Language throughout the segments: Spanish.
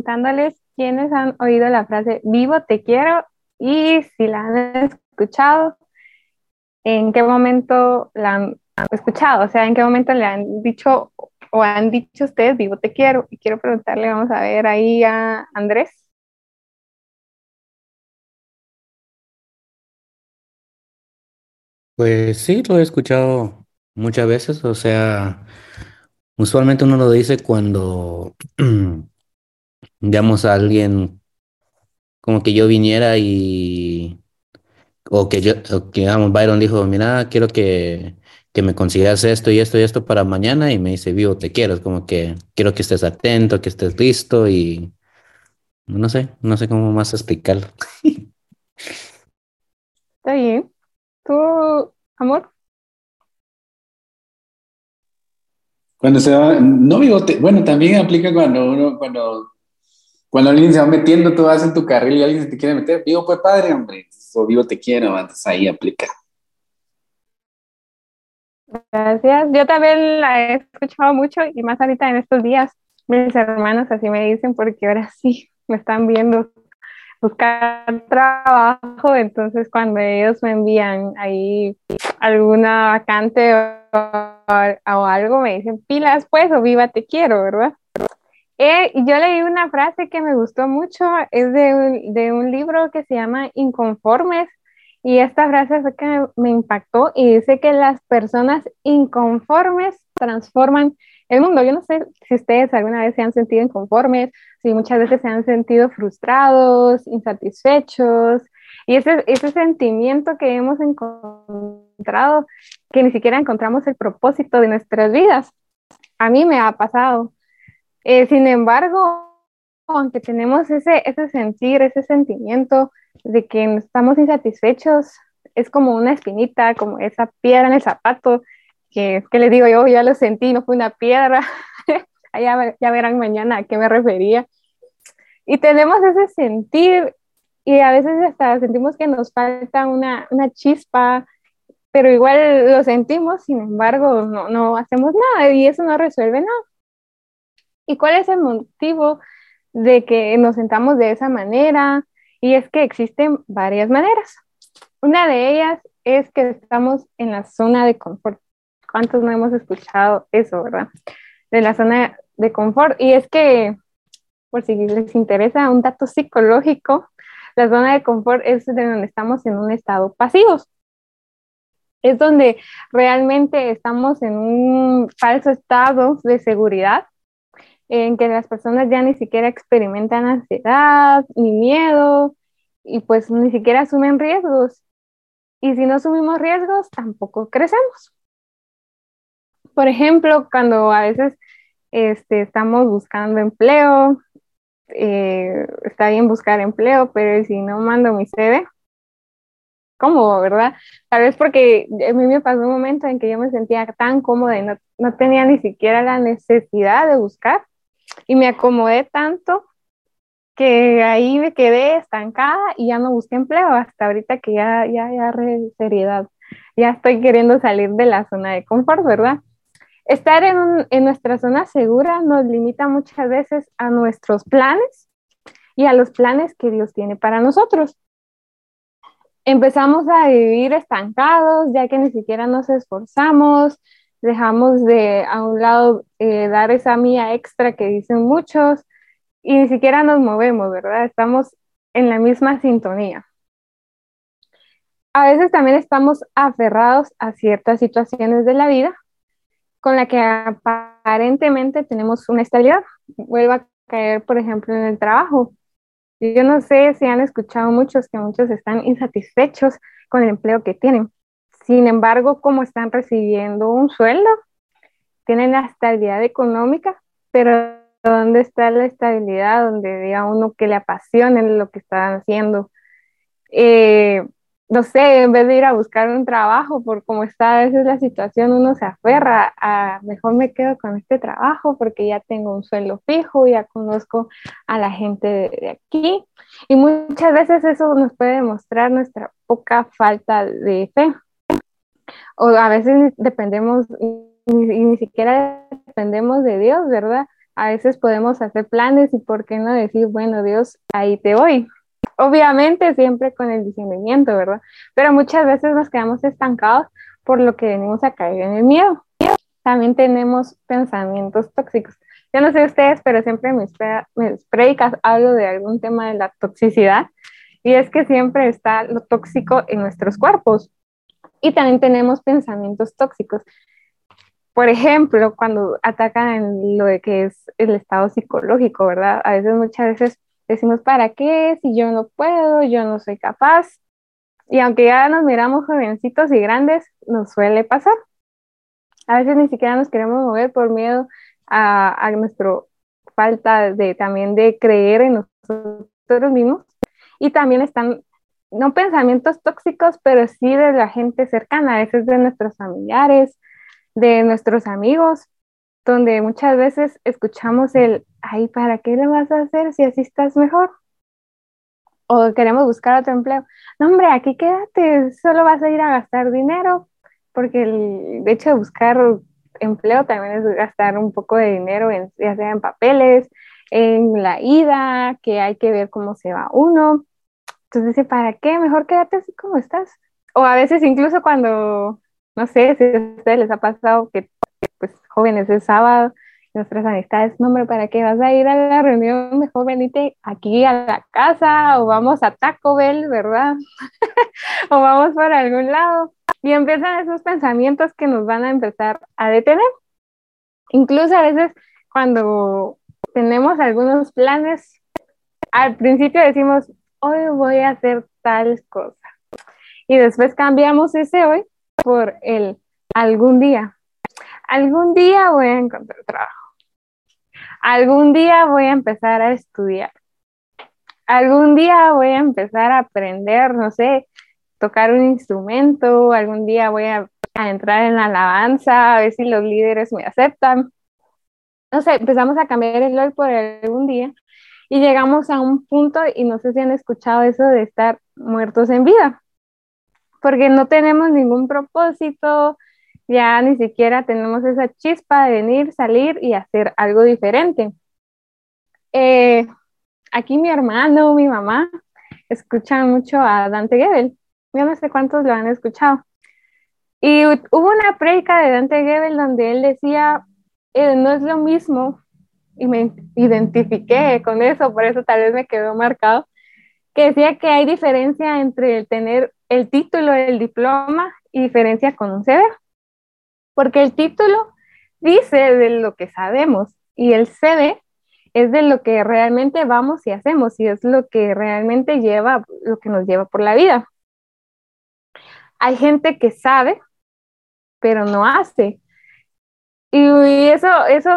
preguntándoles quiénes han oído la frase vivo te quiero y si la han escuchado, en qué momento la han escuchado, o sea, en qué momento le han dicho o han dicho ustedes vivo te quiero. Y quiero preguntarle, vamos a ver ahí a Andrés. Pues sí, lo he escuchado muchas veces, o sea, usualmente uno lo dice cuando, digamos, a alguien como que yo viniera y, o que yo, o que, digamos, Byron dijo, mira, quiero que, que me consigas esto y esto y esto para mañana y me dice, vivo, te quiero, es como que quiero que estés atento, que estés listo y no sé, no sé cómo más explicarlo. Está bien. ¿Tú, amor? Cuando se va, no vivo, te- bueno, también aplica cuando uno, cuando, cuando alguien se va metiendo, tú vas en tu carril y alguien se te quiere meter, vivo pues padre, hombre, o vivo te quiero, entonces ahí aplica. Gracias. Yo también la he escuchado mucho y más ahorita en estos días. Mis hermanos así me dicen porque ahora sí me están viendo buscar trabajo, entonces cuando ellos me envían ahí alguna vacante o, o algo, me dicen pilas pues o viva te quiero, ¿verdad? Eh, yo leí una frase que me gustó mucho, es de un, libro que se llama Inconformes, y esta frase fue que me, impactó y dice que las personas inconformes transforman el mundo. Yo no sé si ustedes alguna vez se han sentido inconformes, si muchas veces se han sentido frustrados, insatisfechos, y ese sentimiento que hemos encontrado, que ni siquiera encontramos el propósito de nuestras vidas. A mí me ha pasado. Eh, sin embargo, aunque tenemos ese, ese sentir, ese sentimiento de que estamos insatisfechos, es como una espinita, como esa piedra en el zapato, que, que les digo yo, ya lo sentí, no fue una piedra, ya, ya verán mañana a qué me refería. Y tenemos ese sentir y a veces hasta sentimos que nos falta una, una chispa, pero igual lo sentimos, sin embargo, no, no hacemos nada y eso no resuelve nada. ¿Y cuál es el motivo de que nos sentamos de esa manera? Y es que existen varias maneras. Una de ellas es que estamos en la zona de confort. ¿Cuántos no hemos escuchado eso, verdad? De la zona de confort. Y es que, por si les interesa un dato psicológico, la zona de confort es de donde estamos en un estado pasivo. Es donde realmente estamos en un falso estado de seguridad, en que las personas ya ni siquiera experimentan ansiedad ni miedo y pues ni siquiera asumen riesgos. Y si no asumimos riesgos, tampoco crecemos. Por ejemplo, cuando a veces este, estamos buscando empleo, eh, está bien buscar empleo, pero si no mando mi CV, ¿cómo, verdad? Tal vez porque a mí me pasó un momento en que yo me sentía tan cómoda y no, no tenía ni siquiera la necesidad de buscar y me acomodé tanto que ahí me quedé estancada y ya no busqué empleo hasta ahorita que ya, ya, ya, re seriedad, ya estoy queriendo salir de la zona de confort, ¿verdad? Estar en, un, en nuestra zona segura nos limita muchas veces a nuestros planes y a los planes que Dios tiene para nosotros. Empezamos a vivir estancados ya que ni siquiera nos esforzamos, dejamos de a un lado eh, dar esa mía extra que dicen muchos y ni siquiera nos movemos, ¿verdad? Estamos en la misma sintonía. A veces también estamos aferrados a ciertas situaciones de la vida con la que aparentemente tenemos una estabilidad. Vuelvo a caer, por ejemplo, en el trabajo. Yo no sé si han escuchado muchos que muchos están insatisfechos con el empleo que tienen. Sin embargo, como están recibiendo un sueldo, tienen la estabilidad económica, pero ¿dónde está la estabilidad? Donde diga uno que le apasione lo que están haciendo. Eh, no sé, en vez de ir a buscar un trabajo por cómo está a veces la situación, uno se aferra a mejor me quedo con este trabajo porque ya tengo un sueldo fijo, ya conozco a la gente de, aquí. Y muchas veces eso nos puede demostrar nuestra poca falta de fe. O a veces dependemos, y ni, siquiera dependemos de Dios, ¿verdad? a veces podemos hacer planes y por qué no decir, bueno, Dios, ahí te voy. Obviamente siempre con el discernimiento, ¿verdad? Pero muchas veces nos quedamos estancados por lo que venimos a caer en el miedo. También tenemos pensamientos tóxicos. Yo no sé ustedes, pero siempre mis, mis predicas hablo de algún tema de la toxicidad y es que siempre está lo tóxico en nuestros cuerpos. Y también tenemos pensamientos tóxicos. Por ejemplo, cuando atacan lo de que es el estado psicológico, ¿verdad? A veces, muchas veces decimos, ¿para qué? Si yo no puedo, yo no soy capaz. Y aunque ya nos miramos jovencitos y grandes, nos suele pasar. A veces ni siquiera nos queremos mover por miedo a, a nuestra falta de también de creer en nosotros mismos. Y también están, no pensamientos tóxicos, pero sí de la gente cercana, a veces de nuestros familiares, de nuestros amigos, donde muchas veces escuchamos el, ay, ¿para qué le vas a hacer si así estás mejor? O queremos buscar otro empleo. No, hombre, aquí quédate, solo vas a ir a gastar dinero, porque el hecho de buscar empleo también es gastar un poco de dinero, en, ya sea en papeles, en la ida, que hay que ver cómo se va uno. Entonces dice, ¿para qué? Mejor quédate así como estás. O a veces incluso cuando no sé si a ustedes les ha pasado que, pues, jóvenes, es sábado, nuestras amistades, no, hombre, ¿para qué vas a ir a la reunión? Mejor venite aquí a la casa o vamos a Taco Bell, ¿verdad? o vamos por algún lado. Y empiezan esos pensamientos que nos van a empezar a detener. Incluso a veces cuando tenemos algunos planes, al principio decimos, hoy voy a hacer tal cosa. Y después cambiamos ese hoy por el algún día. Algún día voy a encontrar trabajo. Algún día voy a empezar a estudiar. Algún día voy a empezar a aprender, no sé, tocar un instrumento. Algún día voy a, entrar en la alabanza, a ver si los líderes me aceptan. No sé, empezamos a cambiar el hoy por algún día y llegamos a un punto, y no sé si han escuchado eso de estar muertos en vida porque no tenemos ningún propósito, ya ni siquiera tenemos esa chispa de venir, salir y hacer algo diferente. Eh, aquí mi hermano, mi mamá, escuchan mucho a Dante Gebel. Yo no sé cuántos lo han escuchado. Y hubo una prédica de Dante Gebel donde él decía, eh, no es lo mismo, y me identifiqué con eso, por eso tal vez me quedó marcado, que decía que hay diferencia entre el tener el título del diploma y diferencia con un CV, porque el título dice de lo que sabemos y el CV es de lo que realmente vamos y hacemos y es lo que realmente lleva, lo que nos lleva por la vida. Hay gente que sabe, pero no hace. Y eso, eso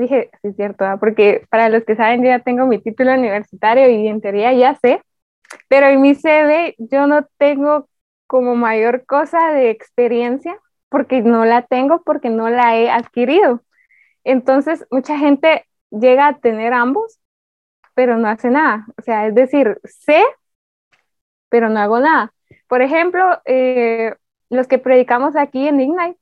dije, sí es cierto, porque para los que saben, yo ya tengo mi título universitario y en teoría ya sé, pero en mi CV yo no tengo como mayor cosa de experiencia porque no la tengo, porque no la he adquirido. Entonces, mucha gente llega a tener ambos, pero no hace nada. O sea, es decir, sé, pero no hago nada. Por ejemplo, eh, los que predicamos aquí en Ignite,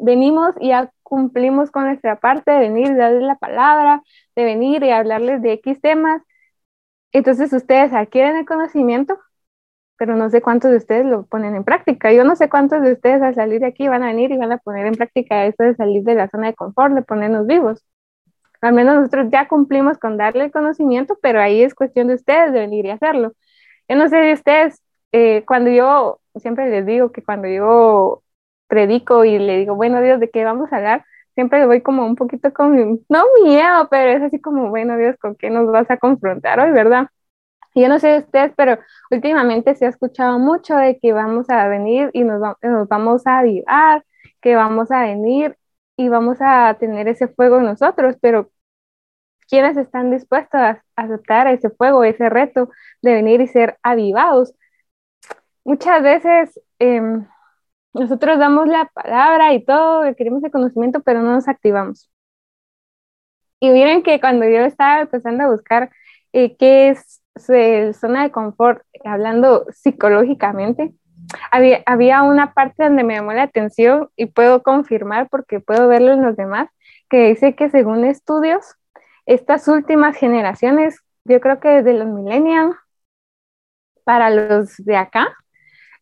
venimos y ya cumplimos con nuestra parte de venir, darles la palabra, de venir y hablarles de X temas, entonces ustedes adquieren el conocimiento, pero no sé cuántos de ustedes lo ponen en práctica. Yo no sé cuántos de ustedes al salir de aquí van a venir y van a poner en práctica esto de salir de la zona de confort, de ponernos vivos. Al menos nosotros ya cumplimos con darle el conocimiento, pero ahí es cuestión de ustedes de venir y hacerlo. Yo no sé de ustedes, eh, cuando yo, siempre les digo que cuando yo predico y le digo, bueno Dios, ¿de qué vamos a hablar? siempre voy como un poquito con, no miedo, pero es así como, bueno, Dios, ¿con qué nos vas a confrontar hoy, verdad? yo no sé de ustedes, pero últimamente se ha escuchado mucho de que vamos a venir y nos, nos vamos a avivar, que vamos a venir y vamos a tener ese fuego en nosotros, pero ¿quiénes están dispuestos a aceptar ese fuego, ese reto de venir y ser avivados? Muchas veces em, nosotros damos la palabra y todo, queremos el conocimiento, pero no nos activamos. Y miren que cuando yo estaba empezando a buscar eh, qué es zona de confort, hablando psicológicamente, había, había una parte donde me llamó la atención y puedo confirmar porque puedo verlo en los demás, que dice que según estudios, estas últimas generaciones, yo creo que desde los millennials para los de acá,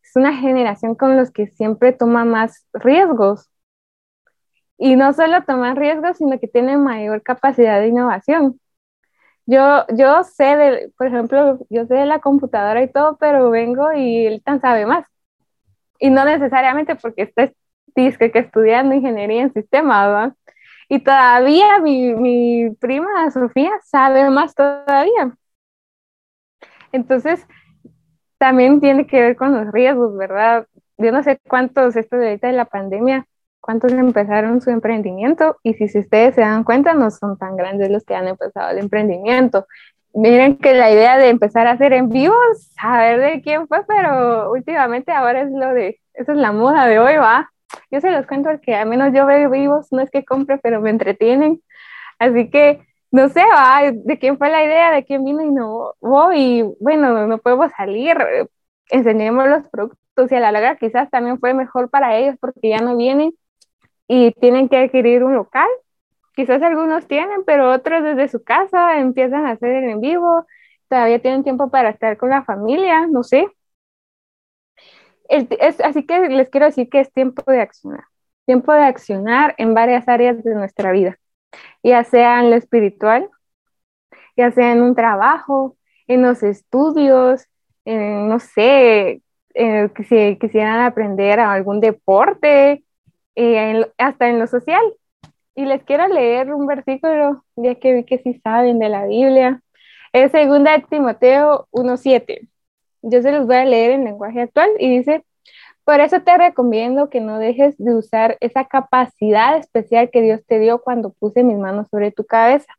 es una generación con los que siempre toma más riesgos. Y no solo toman riesgos, sino que tienen mayor capacidad de innovación. Yo, yo sé, de, por ejemplo, yo sé de la computadora y todo, pero vengo y él tan sabe más. Y no necesariamente porque esté disque que estudiando ingeniería en sistemas, ¿verdad? Y todavía mi, mi prima Sofía sabe más todavía. Entonces, también tiene que ver con los riesgos, ¿verdad? Yo no sé cuántos, esto de ahorita de la pandemia, cuántos empezaron su emprendimiento y si, ustedes se dan cuenta no son tan grandes los que han empezado el emprendimiento. Miren que la idea de empezar a hacer en vivo, saber de quién fue, pero últimamente ahora es lo de, esa es la moda de hoy, va. Yo se los cuento porque al menos yo veo vivos, no es que compre, pero me entretienen. Así que no sé, de quién fue la idea, de quién vino y no, y bueno, no podemos salir, enseñemos los productos y a la larga quizás también fue mejor para ellos porque ya no vienen y tienen que adquirir un local. Quizás algunos tienen, pero otros desde su casa empiezan a hacer el en vivo, todavía tienen tiempo para estar con la familia, no sé. es, así que les quiero decir que es tiempo de accionar, tiempo de accionar en varias áreas de nuestra vida, ya sea en lo espiritual, ya sea en un trabajo, en los estudios, en, no sé, si quisieran aprender algún deporte, eh, hasta en lo social. Y les quiero leer un versículo, ya que vi que sí saben de la Biblia. Es segunda de Timoteo 1.7. Yo se los voy a leer en lenguaje actual y dice, por eso te recomiendo que no dejes de usar esa capacidad especial que Dios te dio cuando puse mis manos sobre tu cabeza,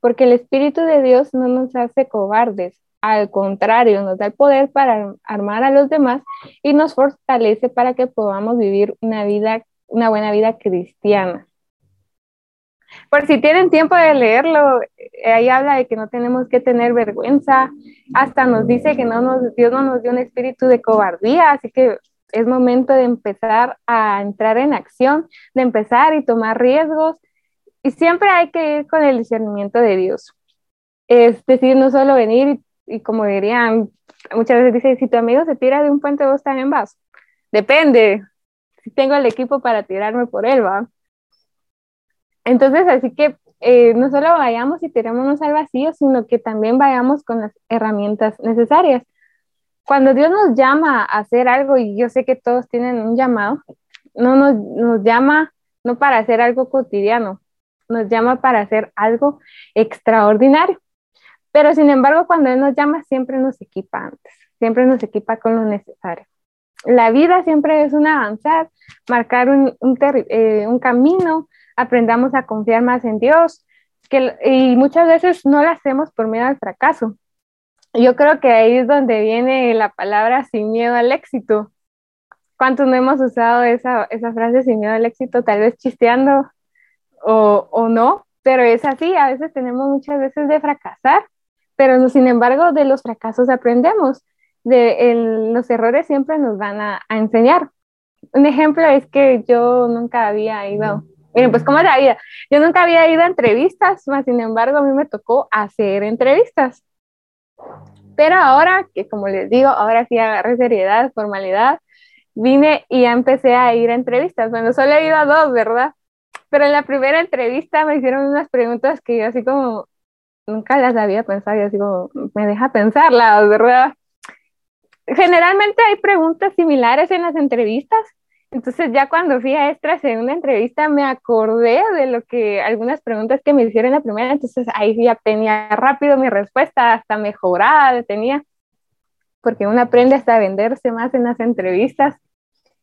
porque el Espíritu de Dios no nos hace cobardes, al contrario, nos da el poder para armar a los demás y nos fortalece para que podamos vivir una vida una buena vida cristiana. Por si tienen tiempo de leerlo, eh, ahí habla de que no tenemos que tener vergüenza, hasta nos dice que no nos, Dios no nos dio un espíritu de cobardía, así que es momento de empezar a entrar en acción, de empezar y tomar riesgos, y siempre hay que ir con el discernimiento de Dios. Es decir, no solo venir y, como dirían, muchas veces dice, si tu amigo se tira de un puente, vos también vas. Depende, tengo el equipo para tirarme por él, ¿va? Entonces, así que eh, no solo vayamos y tirémonos al vacío, sino que también vayamos con las herramientas necesarias. Cuando Dios nos llama a hacer algo, y yo sé que todos tienen un llamado, no nos, nos llama no para hacer algo cotidiano, nos llama para hacer algo extraordinario. Pero sin embargo, cuando Él nos llama, siempre nos equipa antes, siempre nos equipa con lo necesario la vida siempre es un avanzar, marcar un, eh, un, camino, aprendamos a confiar más en Dios, que, y muchas veces no lo hacemos por miedo al fracaso. Yo creo que ahí es donde viene la palabra sin miedo al éxito. ¿Cuántos no hemos usado esa, esa frase sin miedo al éxito? Tal vez chisteando o, o no, pero es así, a veces tenemos muchas veces de fracasar, pero no, sin embargo de los fracasos aprendemos de los errores siempre nos van a, enseñar. Un ejemplo es que yo nunca había ido, miren, pues ¿cómo es la vida? Yo nunca había ido a entrevistas, más sin embargo a mí me tocó hacer entrevistas. Pero ahora, que como les digo, ahora sí agarré seriedad, formalidad, vine y empecé a ir a entrevistas. Bueno, solo he ido a dos, ¿verdad? Pero en la primera entrevista me hicieron unas preguntas que yo así como nunca las había pensado y así como me deja pensarlas, ¿verdad? generalmente hay preguntas similares en las entrevistas. Entonces ya cuando fui a esta segunda entrevista me acordé de lo que algunas preguntas que me hicieron en la primera, entonces ahí ya tenía rápido mi respuesta, hasta mejorada tenía, porque uno aprende hasta a venderse más en las entrevistas.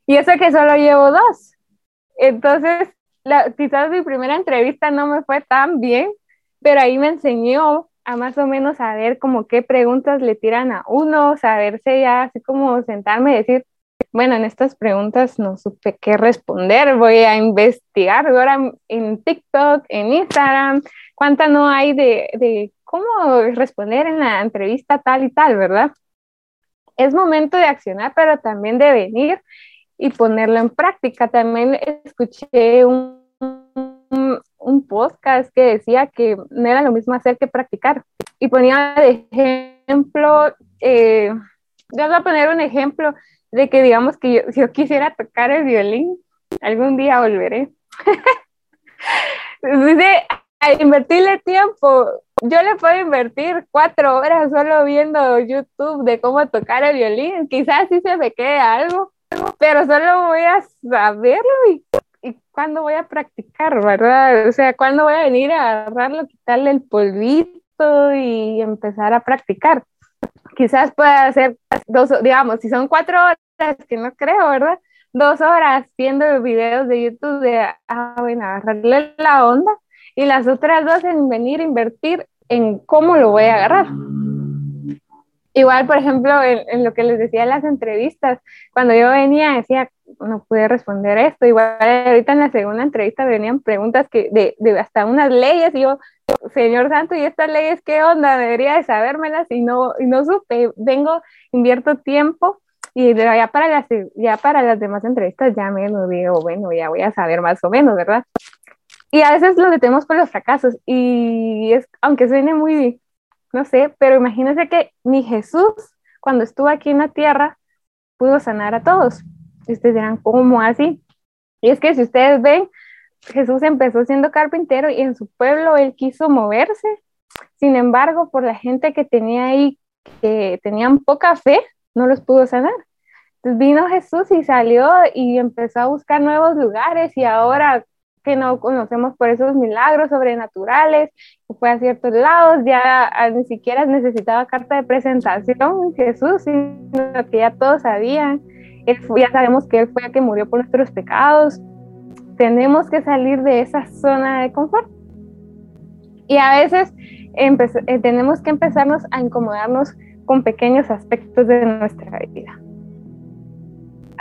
Y eso que solo llevo dos. Entonces, la, quizás mi primera entrevista no me fue tan bien, pero ahí me enseñó a más o menos saber como qué preguntas le tiran a uno, saberse ya así como sentarme y decir, bueno, en estas preguntas no supe qué responder, voy a investigar ahora en TikTok, en Instagram, cuánta no hay de, de cómo responder en la entrevista tal y tal, ¿verdad? es momento de accionar, pero también de venir y ponerlo en práctica. También escuché un, un, podcast que decía que no era lo mismo hacer que practicar. Y ponía de ejemplo, eh, yo voy a poner un ejemplo de que digamos que yo, yo quisiera tocar el violín, algún día volveré. Dice, invertirle tiempo, yo le puedo invertir cuatro horas solo viendo YouTube de cómo tocar el violín, quizás sí se me quede algo, pero solo voy a saberlo y, y cuándo voy a practicar, ¿verdad? O sea, cuándo voy a venir a agarrarlo, quitarle el polvito y empezar a practicar. Quizás pueda hacer dos, digamos, si son cuatro horas, que no creo, ¿verdad? Dos horas viendo videos de YouTube de, ah, bueno, agarrarle la onda y las otras dos en venir a invertir en cómo lo voy a agarrar. Igual, por ejemplo, en, lo que les decía en las entrevistas, cuando yo venía decía, no pude responder esto, igual ahorita en la segunda entrevista venían preguntas que de, de hasta unas leyes y yo, Señor Santo, ¿y estas leyes qué onda? Debería de sabérmelas y no, y no supe, vengo, invierto tiempo y ya para las, ya para las demás entrevistas ya me digo, bueno, ya voy a saber más o menos, ¿verdad? Y a veces lo detenemos por los fracasos y es, aunque suene muy, no sé, pero imagínense que ni Jesús, cuando estuvo aquí en la tierra, pudo sanar a todos. Y ustedes dirán, ¿cómo así? Y es que si ustedes ven, Jesús empezó siendo carpintero y en su pueblo él quiso moverse. Sin embargo, por la gente que tenía ahí, que tenían poca fe, no los pudo sanar. Entonces vino Jesús y salió y empezó a buscar nuevos lugares y ahora que no conocemos por esos milagros sobrenaturales, fue a ciertos lados, ya ah, ni siquiera necesitaba carta de presentación Jesús, sino que ya todos sabían, ya sabemos que Él fue el que murió por nuestros pecados. Tenemos que salir de esa zona de confort. Y a veces eh, tenemos que empezarnos a incomodarnos con pequeños aspectos de nuestra vida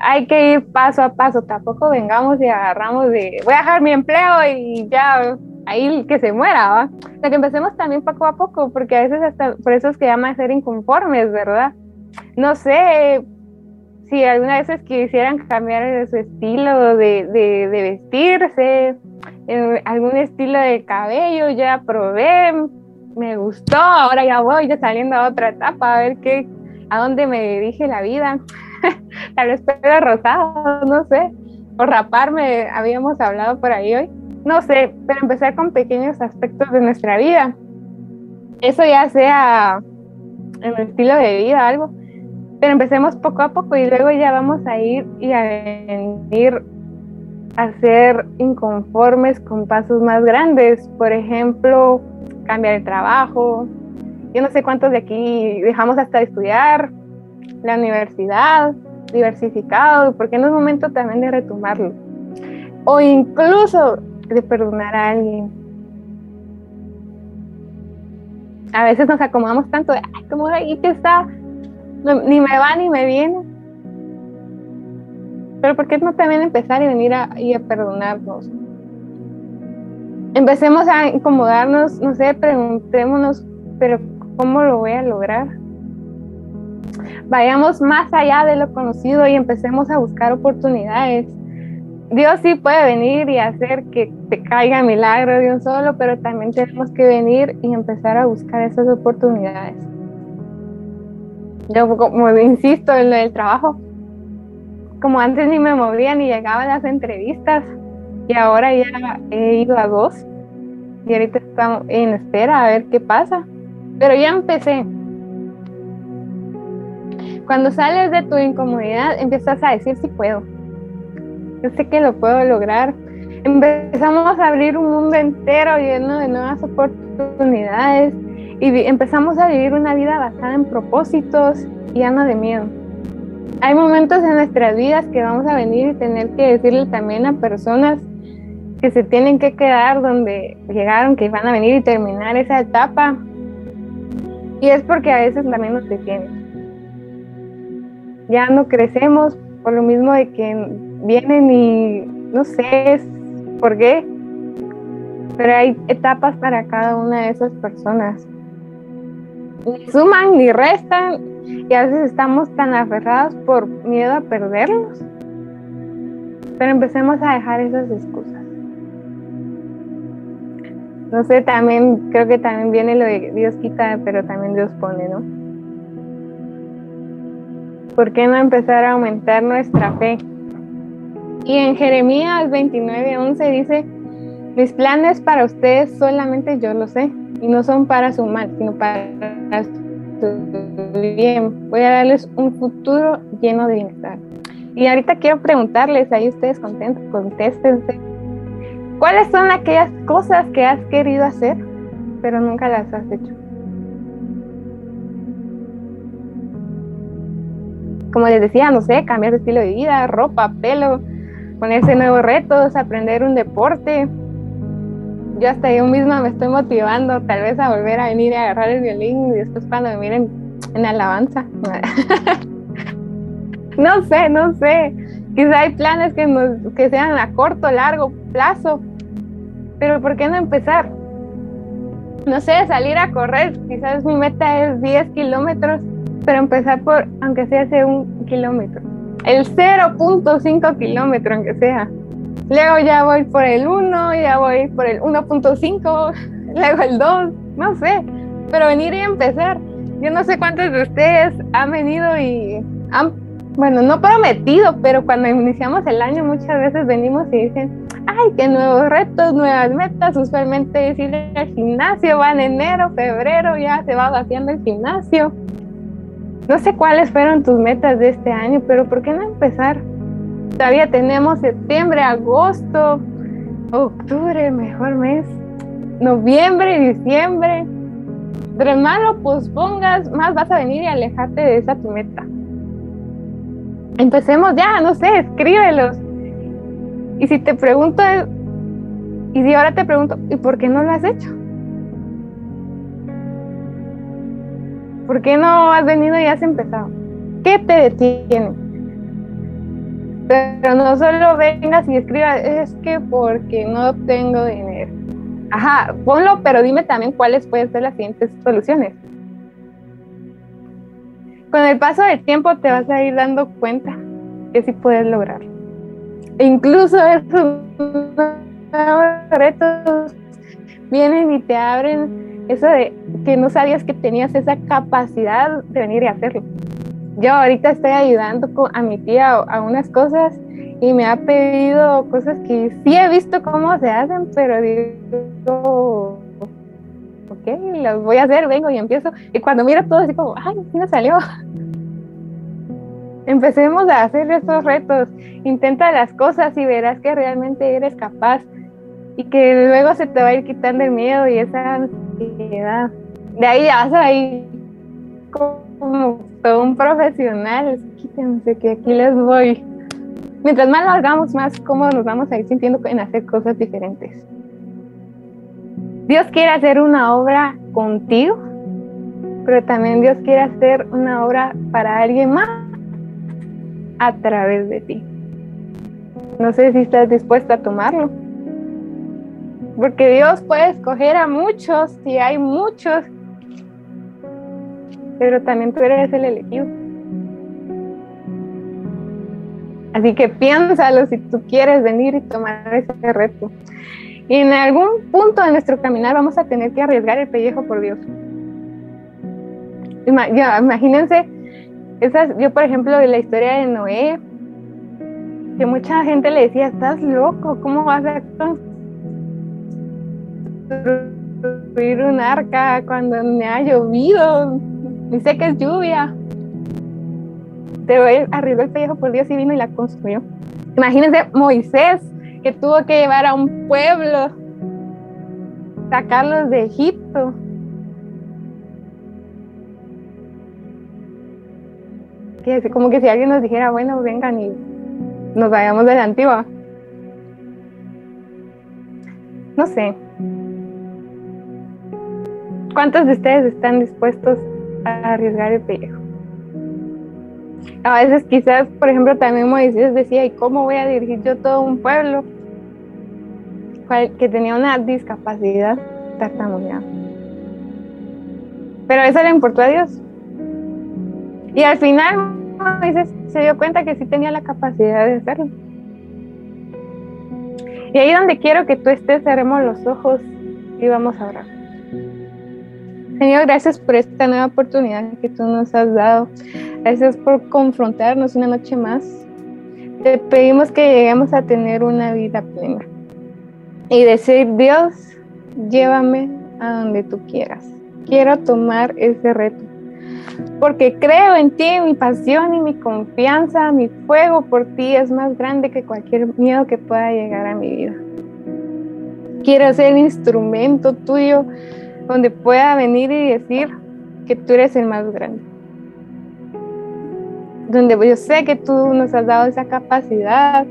hay que ir paso a paso, tampoco vengamos y agarramos de, voy a dejar mi empleo y ya ahí que se muera, ¿va? O que empecemos también poco a poco, porque a veces hasta, por eso es que llama a ser inconformes, ¿verdad? No sé si alguna vez quisieran cambiar su estilo de, de, de vestirse, algún estilo de cabello, ya probé, me gustó, ahora ya voy ya saliendo a otra etapa, a ver qué, a dónde me dirige la vida. tal vez pelo rosado, no sé, o raparme, habíamos hablado por ahí hoy, no sé, pero empezar con pequeños aspectos de nuestra vida. Eso ya sea en el estilo de vida, algo, pero empecemos poco a poco y luego ya vamos a ir y a venir a ser inconformes con pasos más grandes, por ejemplo, cambiar el trabajo. Yo no sé cuántos de aquí dejamos hasta de estudiar la universidad, diversificado, porque no es momento también de retomarlo. O incluso de perdonar a alguien. A veces nos acomodamos tanto de, ay, ahí que está, ni me va ni me viene. Pero ¿por qué no también empezar y venir a, a perdonarnos? Empecemos a incomodarnos, no sé, preguntémonos, pero ¿cómo lo voy a lograr? vayamos más allá de lo conocido y empecemos a buscar oportunidades. Dios sí puede venir y hacer que te caiga milagro de un solo, pero también tenemos que venir y empezar a buscar esas oportunidades. Yo, como insisto en lo del trabajo, como antes ni me movía ni llegaba a las entrevistas, y ahora ya he ido a dos, y ahorita estamos en espera a ver qué pasa. Pero ya empecé, cuando sales de tu incomodidad, empiezas a decir si puedo. Yo sé que lo puedo lograr. Empezamos a abrir un mundo entero lleno de nuevas oportunidades y empezamos a vivir una vida basada en propósitos y de miedo. Hay momentos en nuestras vidas que vamos a venir y tener que decirle también a personas que se tienen que quedar donde llegaron, que van a venir y terminar esa etapa. Y es porque a veces también nos detienen ya no crecemos por lo mismo de que vienen y no sé por qué, pero hay etapas para cada una de esas personas. Ni suman ni restan, y a veces estamos tan aferrados por miedo a perderlos. Pero empecemos a dejar esas excusas. No sé, también creo que también viene lo de Dios quita, pero también Dios pone, ¿no? ¿Por qué no empezar a aumentar nuestra fe? Y en Jeremías 29, 11 dice, mis planes para ustedes solamente yo lo sé, y no son para su mal, sino para su bien. Voy a darles un futuro lleno de bienestar. Y ahorita quiero preguntarles, ahí ustedes contentos, contéstense, ¿cuáles son aquellas cosas que has querido hacer, pero nunca las has hecho? Como les decía, no sé, cambiar de estilo de vida, ropa, pelo, ponerse nuevos retos, aprender un deporte. Yo hasta yo misma me estoy motivando tal vez a volver a venir a agarrar el violín y después cuando me miren en alabanza. no sé, no sé. Quizá hay planes que, que sean a corto, largo plazo, pero ¿por qué no empezar? No sé, salir a correr, quizás mi meta es 10 kilómetros, pero empezar por, aunque sea hace un kilómetro, el 0.5 kilómetro, aunque sea. Luego ya voy por el 1, ya voy por el 1.5, luego el 2, no sé, pero venir y empezar. Yo no sé cuántos de ustedes han venido y han, bueno, no prometido, pero cuando iniciamos el año muchas veces venimos y dicen, ay, qué nuevos retos, nuevas metas, usualmente es ir al gimnasio, va en enero, febrero, ya se va haciendo el gimnasio. No sé cuáles fueron tus metas de este año, pero ¿por qué no empezar? Todavía tenemos septiembre, agosto, octubre, mejor mes, noviembre, diciembre. Entre más pospongas, más vas a venir y alejarte de esa tu meta. Empecemos ya, no sé, escríbelos. Y si te pregunto, y si ahora te pregunto, ¿y por qué no lo has hecho? ¿Por qué no has venido y has empezado? ¿Qué te detiene? Pero no solo vengas y escribas, es que porque no tengo dinero. Ajá, ponlo, pero dime también cuáles pueden ser las siguientes soluciones. Con el paso del tiempo te vas a ir dando cuenta que sí puedes lograrlo. Incluso esos retos vienen y te abren eso de que no sabías que tenías esa capacidad de venir y hacerlo. Yo ahorita estoy ayudando a mi tía a, unas cosas y me ha pedido cosas que sí he visto cómo se hacen, pero digo, ok, las voy a hacer, vengo y empiezo. Y cuando miro todo así como, ay, sí salió. Empecemos a hacer estos retos, intenta las cosas y verás que realmente eres capaz y que luego se te va a ir quitando el miedo y esa ansiedad de ahí ya vas a ir como todo un profesional. Quítense que aquí les voy. Mientras más lo hagamos, más cómodos nos vamos a ir sintiendo en hacer cosas diferentes. Dios quiere hacer una obra contigo, pero también Dios quiere hacer una obra para alguien más a través de ti. No sé si estás dispuesta a tomarlo. Porque Dios puede escoger a muchos y hay muchos pero también tú eres el elegido. Así que piénsalo si tú quieres venir y tomar ese reto. Y en algún punto de nuestro caminar vamos a tener que arriesgar el pellejo por Dios. imagínense, esas, yo por ejemplo, la historia de Noé, que mucha gente le decía, estás loco, ¿cómo vas a construir un arca cuando me ha llovido? Dice que es lluvia. Pero él arribó el pellejo por Dios y vino y la construyó. Imagínense Moisés, que tuvo que llevar a un pueblo, sacarlos de Egipto. Que como que si alguien nos dijera, bueno, vengan y nos vayamos de la antigua. No sé. ¿Cuántos de ustedes están dispuestos a arriesgar el pellejo. A veces quizás, por ejemplo, también Moisés decía, ¿y cómo voy a dirigir yo todo un pueblo que tenía una discapacidad tartamudeada? Pero eso le importó a Dios. Y al final se dio cuenta que sí tenía la capacidad de hacerlo. Y ahí donde quiero que tú estés, cerremos los ojos y vamos a orar. Señor, gracias por esta nueva oportunidad que tú nos has dado. Gracias por confrontarnos una noche más. Te pedimos que lleguemos a tener una vida plena y decir, Dios, llévame a donde tú quieras. Quiero tomar ese reto porque creo en ti, mi pasión y mi confianza, mi fuego por ti es más grande que cualquier miedo que pueda llegar a mi vida. Quiero ser instrumento tuyo donde pueda venir y decir que tú eres el más grande. Donde yo sé que tú nos has dado esa capacidad,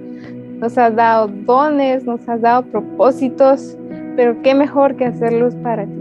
nos has dado dones, nos has dado propósitos, pero qué mejor que hacerlos para ti.